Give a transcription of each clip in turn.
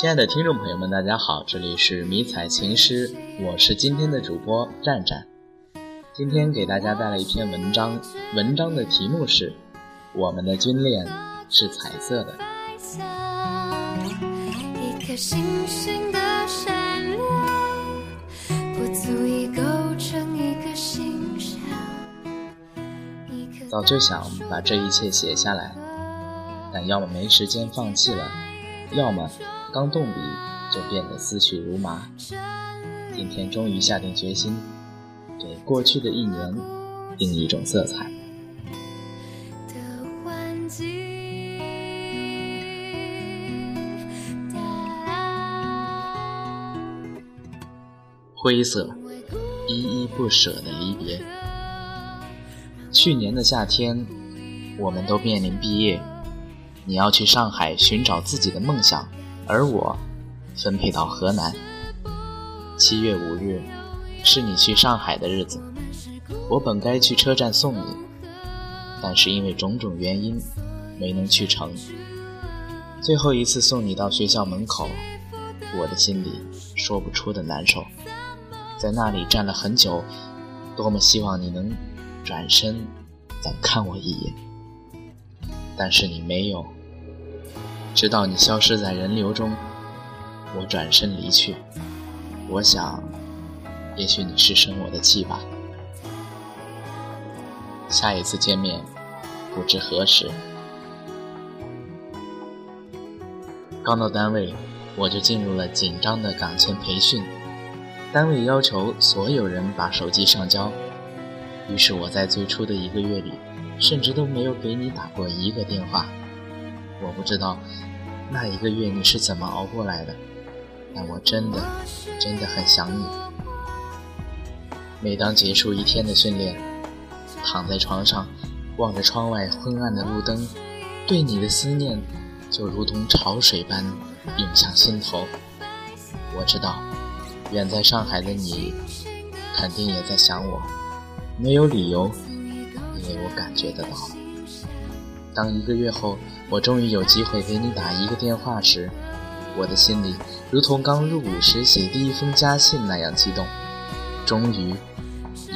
亲爱的听众朋友们，大家好，这里是迷彩情诗，我是今天的主播战战。今天给大家带来一篇文章，文章的题目是《我们的军恋是彩色的》。一颗星星的闪亮，不足以构成一个形象。早就想把这一切写下来，但要么没时间放弃了，要么刚动笔就变得思绪如麻。今天终于下定决心。给过去的一年定一种色彩。灰色，依依不舍的离别。去年的夏天，我们都面临毕业，你要去上海寻找自己的梦想，而我分配到河南。七月五日。是你去上海的日子，我本该去车站送你，但是因为种种原因，没能去成。最后一次送你到学校门口，我的心里说不出的难受，在那里站了很久，多么希望你能转身再看我一眼，但是你没有，直到你消失在人流中，我转身离去，我想。也许你是生我的气吧。下一次见面，不知何时。刚到单位，我就进入了紧张的岗前培训。单位要求所有人把手机上交，于是我在最初的一个月里，甚至都没有给你打过一个电话。我不知道那一个月你是怎么熬过来的，但我真的真的很想你。每当结束一天的训练，躺在床上，望着窗外昏暗的路灯，对你的思念就如同潮水般涌向心头。我知道，远在上海的你，肯定也在想我。没有理由，因为我感觉得到。当一个月后，我终于有机会给你打一个电话时，我的心里如同刚入伍时写第一封家信那样激动。终于。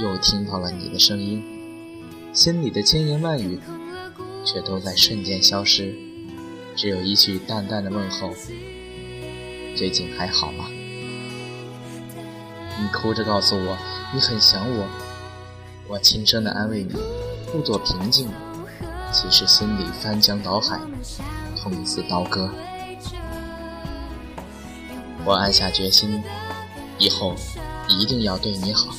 又听到了你的声音，心里的千言万语却都在瞬间消失，只有一句淡淡的问候：“最近还好吗？”你哭着告诉我你很想我，我轻声的安慰你，故作平静，其实心里翻江倒海，痛似刀割。我暗下决心，以后一定要对你好。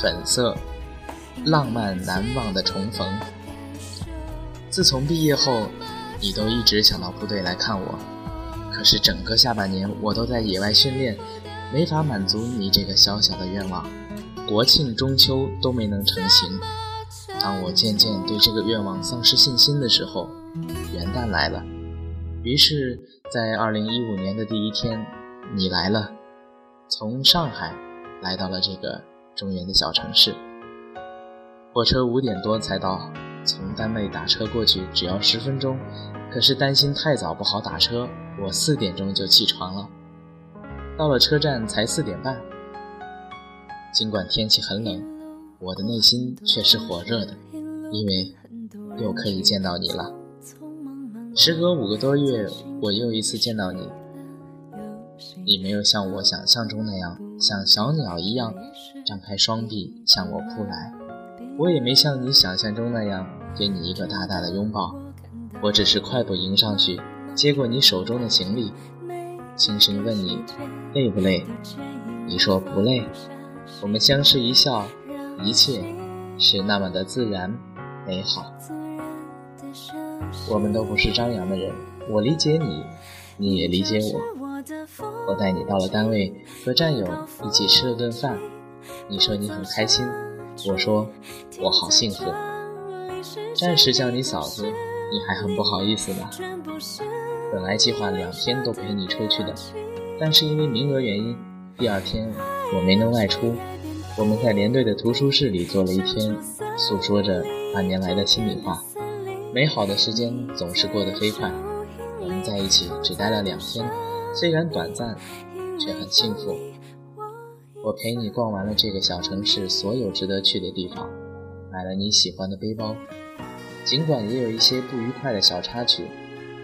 粉色，浪漫难忘的重逢。自从毕业后，你都一直想到部队来看我，可是整个下半年我都在野外训练，没法满足你这个小小的愿望。国庆、中秋都没能成行。当我渐渐对这个愿望丧失信心的时候，元旦来了。于是，在二零一五年的第一天，你来了，从上海来到了这个。中原的小城市，火车五点多才到，从单位打车过去只要十分钟。可是担心太早不好打车，我四点钟就起床了。到了车站才四点半。尽管天气很冷，我的内心却是火热的，因为又可以见到你了。时隔五个多月，我又一次见到你。你没有像我想象中那样，像小鸟一样张开双臂向我扑来，我也没像你想象中那样给你一个大大的拥抱，我只是快步迎上去，接过你手中的行李，轻声问你累不累？你说不累。我们相视一笑，一切是那么的自然美好。我们都不是张扬的人，我理解你，你也理解我。我带你到了单位，和战友一起吃了顿饭。你说你很开心，我说我好幸福。暂时叫你嫂子，你还很不好意思呢。本来计划两天都陪你出去的，但是因为名额原因，第二天我没能外出，我们在连队的图书室里坐了一天，诉说着半年来的心里话。美好的时间总是过得飞快，我们在一起只待了两天，虽然短暂，却很幸福。我陪你逛完了这个小城市所有值得去的地方，买了你喜欢的背包，尽管也有一些不愉快的小插曲，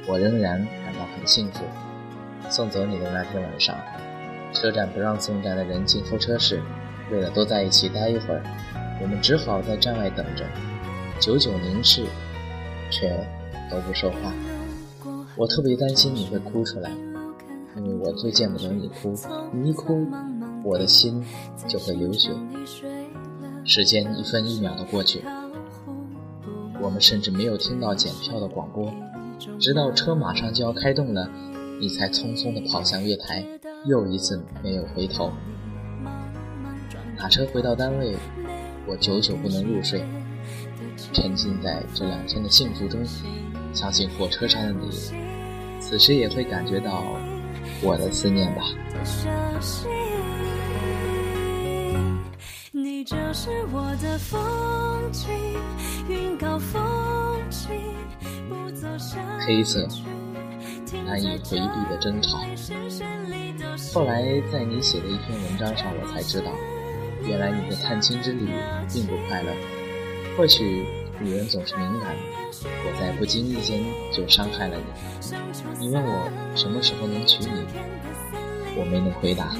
我仍然感到很幸福。送走你的那天晚上，车站不让送站的人进候车室，为了多在一起待一会儿，我们只好在站外等着，久久凝视。却都不说话。我特别担心你会哭出来，因为我最见不得你哭。你一哭，我的心就会流血。时间一分一秒的过去，我们甚至没有听到检票的广播，直到车马上就要开动了，你才匆匆地跑向月台，又一次没有回头。打车回到单位，我久久不能入睡。沉浸在这两天的幸福中，相信火车上的你，此时也会感觉到我的思念吧。你就是我的风景黑色，难以回避的争吵。后来在你写的一篇文章上，我才知道，原来你的探亲之旅并不快乐。或许女人总是敏感，我在不经意间就伤害了你。你问我什么时候能娶你，我没能回答，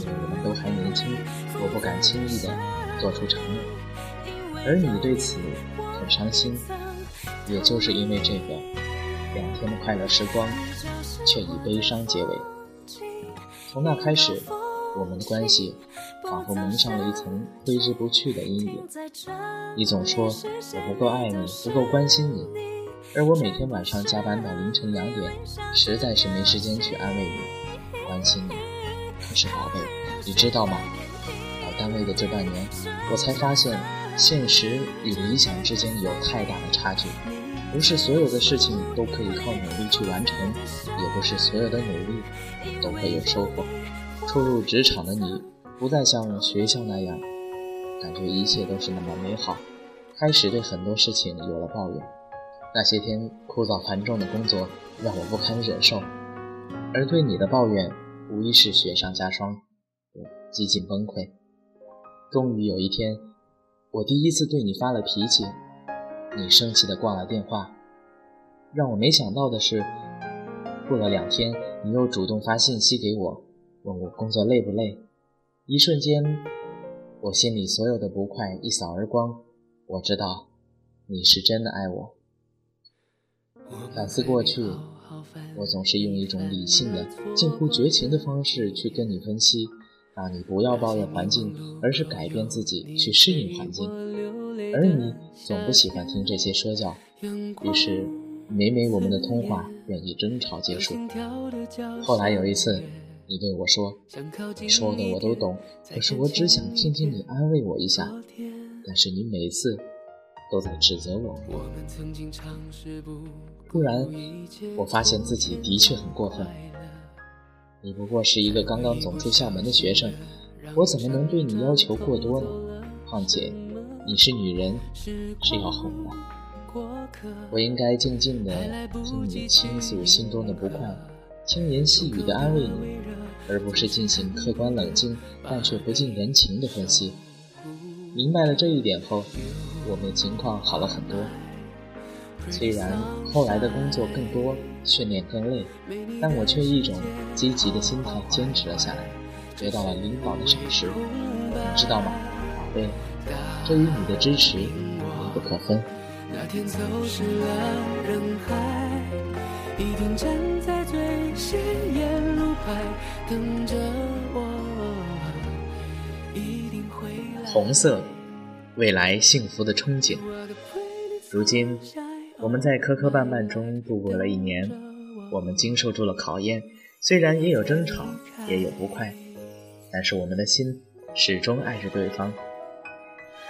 因为我们都还年轻，我不敢轻易的做出承诺。而你对此很伤心，也就是因为这个，两天的快乐时光却以悲伤结尾。从那开始。我们的关系仿佛蒙上了一层挥之不去的阴影。你总说我不够爱你，不够关心你，而我每天晚上加班到凌晨两点，实在是没时间去安慰你、关心你。可是宝贝，你知道吗？到单位的这半年，我才发现，现实与理想之间有太大的差距。不是所有的事情都可以靠努力去完成，也不是所有的努力都会有收获。初入职场的你，不再像学校那样，感觉一切都是那么美好，开始对很多事情有了抱怨。那些天枯燥繁重的工作让我不堪忍受，而对你的抱怨无疑是雪上加霜，我几近崩溃。终于有一天，我第一次对你发了脾气，你生气的挂了电话。让我没想到的是，过了两天，你又主动发信息给我。问我工作累不累？一瞬间，我心里所有的不快一扫而光。我知道，你是真的爱我。反思过去，我总是用一种理性的、近乎绝情的方式去跟你分析，让你不要抱怨环境，而是改变自己去适应环境。而你总不喜欢听这些说教，于是每每我们的通话便以争吵结束。后来有一次。你对我说：“你说的我都懂，可是我只想听听你安慰我一下。但是你每次都在指责我。突然，我发现自己的确很过分。你不过是一个刚刚走出校门的学生，我怎么能对你要求过多呢？况且，你是女人，是要哄的。我应该静静的听你倾诉心中的不快。”轻言细语的安慰你，而不是进行客观冷静但却不近人情的分析。明白了这一点后，我们的情况好了很多。虽然后来的工作更多，训练更累，但我却以一种积极的心态坚持了下来，得到了领导的赏识。你知道吗，宝贝？这与你的支持密不可分。那天走失了人海。一定站在最显眼路牌等着我。红色，未来幸福的憧憬。如今，我们在磕磕绊绊中度过了一年，我们经受住了考验，虽然也有争吵，也有不快，但是我们的心始终爱着对方。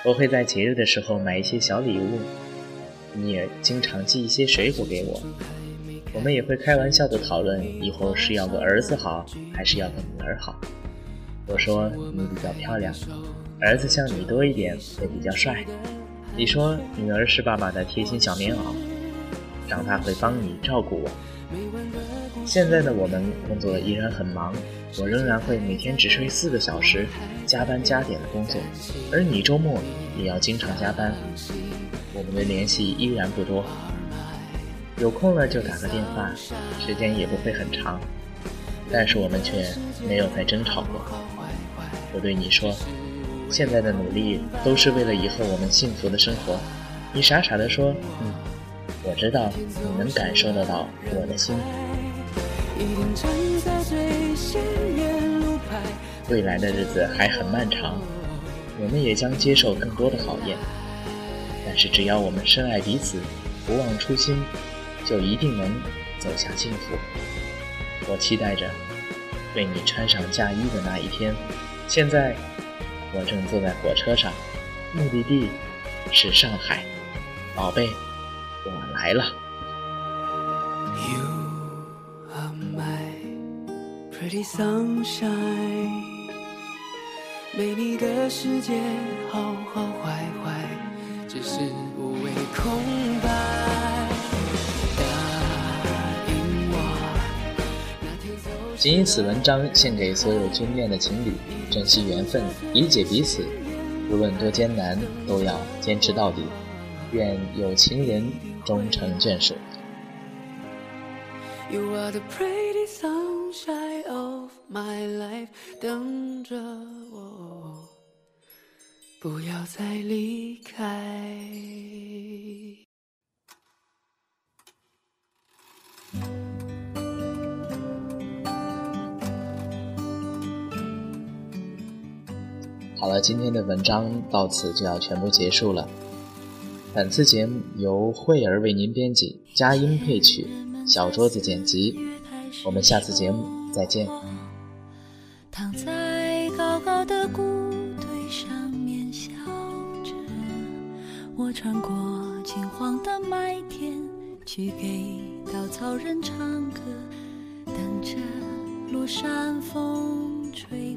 我会在节日的时候买一些小礼物，你也经常寄一些水果给我。我们也会开玩笑的讨论，以后是要个儿子好，还是要个女儿好。我说你比较漂亮，儿子像你多一点会比较帅。你说女儿是爸爸的贴心小棉袄，长大会帮你照顾我。现在的我们工作依然很忙，我仍然会每天只睡四个小时，加班加点的工作，而你周末也要经常加班。我们的联系依然不多，有空了就打个电话，时间也不会很长，但是我们却没有再争吵过。我对你说，现在的努力都是为了以后我们幸福的生活。你傻傻的说，嗯，我知道你能感受得到我的心。未来的日子还很漫长，我们也将接受更多的考验。但是只要我们深爱彼此，不忘初心，就一定能走向幸福。我期待着为你穿上嫁衣的那一天。现在我正坐在火车上，目的地是上海，宝贝，我来了。没你的世界好好坏坏，只是无谓空白。谨以此文章献给所有军恋的情侣，珍惜缘分，理解彼此，无论多艰难，都要坚持到底。愿有情人终成眷属。You are the pretty sunshine of my life，等着我，不要再离开。好了，今天的文章到此就要全部结束了。本次节目由慧儿为您编辑，佳音配曲，小桌子剪辑。我们下次节目再见。躺在高高的谷堆上面笑着，我穿过金黄的麦田，去给稻草人唱歌，等着落山风吹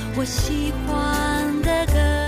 我喜欢的歌。